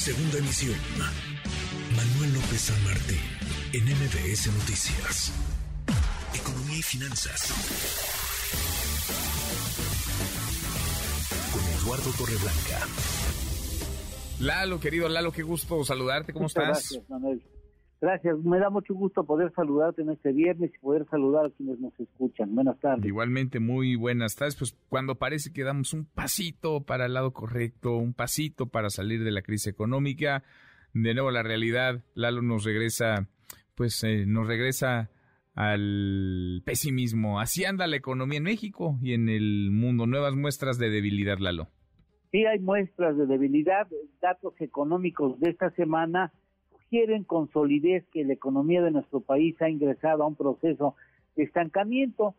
Segunda emisión. Manuel López San Martín, en MBS Noticias. Economía y finanzas. Con Eduardo Torreblanca. Lalo, querido Lalo, qué gusto saludarte. ¿Cómo estás? Gracias, Manuel. Gracias, me da mucho gusto poder saludarte en este viernes y poder saludar a quienes nos escuchan. Buenas tardes. Igualmente, muy buenas tardes. Pues cuando parece que damos un pasito para el lado correcto, un pasito para salir de la crisis económica, de nuevo la realidad, Lalo nos regresa, pues eh, nos regresa al pesimismo. Así anda la economía en México y en el mundo. Nuevas muestras de debilidad, Lalo. Sí, hay muestras de debilidad. Datos económicos de esta semana sugieren con solidez que la economía de nuestro país ha ingresado a un proceso de estancamiento,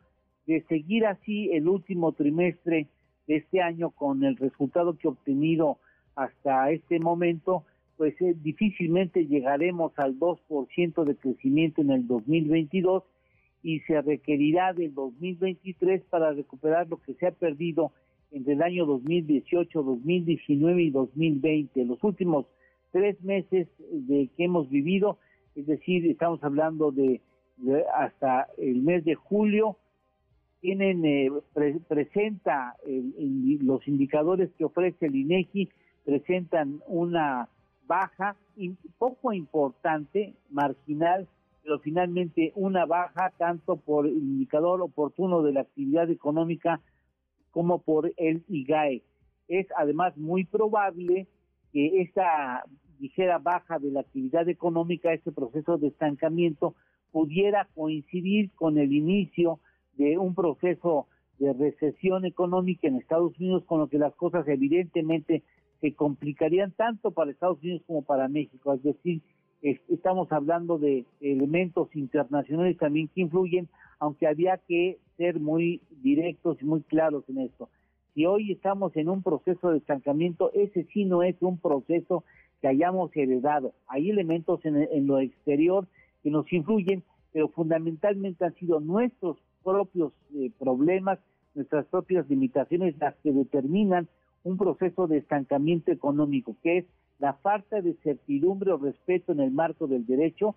de seguir así el último trimestre de este año con el resultado que obtenido hasta este momento, pues eh, difícilmente llegaremos al 2% de crecimiento en el 2022 y se requerirá del 2023 para recuperar lo que se ha perdido entre el año 2018, 2019 y 2020. Los últimos tres meses de que hemos vivido, es decir, estamos hablando de, hasta el mes de julio, tienen eh, presenta los indicadores que ofrece el INEGI presentan una baja poco importante, marginal, pero finalmente una baja tanto por el indicador oportuno de la actividad económica como por el IGAE. Es además muy probable que esta ligera baja de la actividad económica, este proceso de estancamiento, pudiera coincidir con el inicio de un proceso de recesión económica en Estados Unidos, con lo que las cosas evidentemente se complicarían tanto para Estados Unidos como para México. Es decir, estamos hablando de elementos internacionales también que influyen, aunque había que ser muy directos y muy claros en esto. Si hoy estamos en un proceso de estancamiento, ese sí no es un proceso que hayamos heredado. Hay elementos en, lo exterior que nos influyen, pero fundamentalmente han sido nuestros propios eh, problemas, nuestras propias limitaciones las que determinan un proceso de estancamiento económico, que es la falta de certidumbre o respeto en el marco del derecho,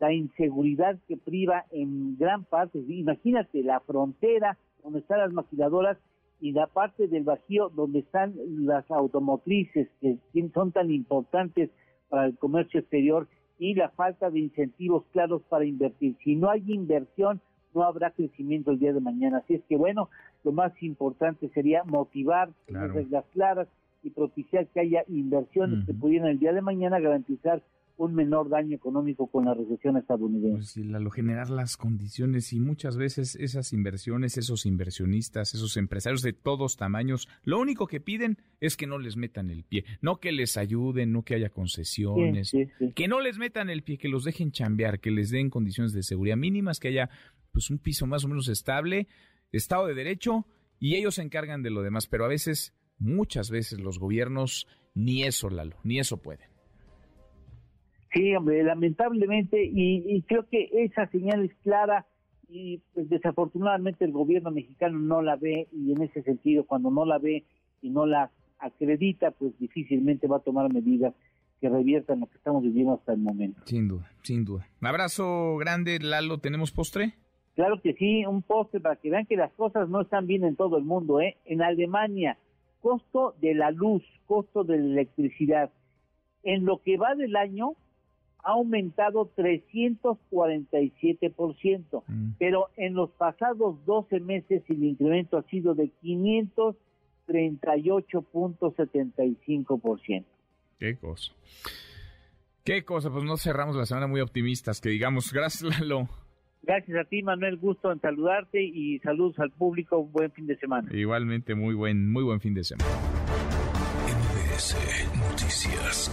la inseguridad que priva en gran parte, imagínate la frontera donde están las maquiladoras y la parte del Bajío donde están las automotrices que son tan importantes para el comercio exterior y la falta de incentivos claros para invertir. Si no hay inversión, no habrá crecimiento el día de mañana. Así es que bueno, lo más importante sería motivar reglas claras y propiciar que haya inversiones que pudieran el día de mañana garantizar un menor daño económico con la recesión estadounidense. Pues sí, lo generar las condiciones y muchas veces esas inversiones, esos inversionistas, esos empresarios de todos tamaños, lo único que piden es que no les metan el pie, no que les ayuden, no que haya concesiones, que no les metan el pie, que los dejen chambear, que les den condiciones de seguridad mínimas, que haya pues un piso más o menos estable, Estado de Derecho, y ellos se encargan de lo demás, pero a veces, muchas veces los gobiernos ni eso, Lalo, ni eso pueden. Sí, hombre, lamentablemente, y, creo que esa señal es clara y pues desafortunadamente el gobierno mexicano no la ve y en ese sentido cuando no la ve y no la acredita, pues difícilmente va a tomar medidas que reviertan lo que estamos viviendo hasta el momento. Sin duda, sin duda. Un abrazo grande, Lalo. ¿Tenemos postre? Claro que sí, un postre para que vean que las cosas no están bien en todo el mundo. ¿eh? En Alemania, costo de la luz, costo de la electricidad. En lo que va del año, ha aumentado 347%, mm. pero en los pasados 12 meses el incremento ha sido de 538.75%. Qué cosa. Qué cosa, pues no cerramos la semana muy optimistas, que digamos, gracias Lalo. Gracias a ti, Manuel, gusto en saludarte y saludos al público, buen fin de semana. Igualmente, muy buen, muy buen fin de semana. Noticias.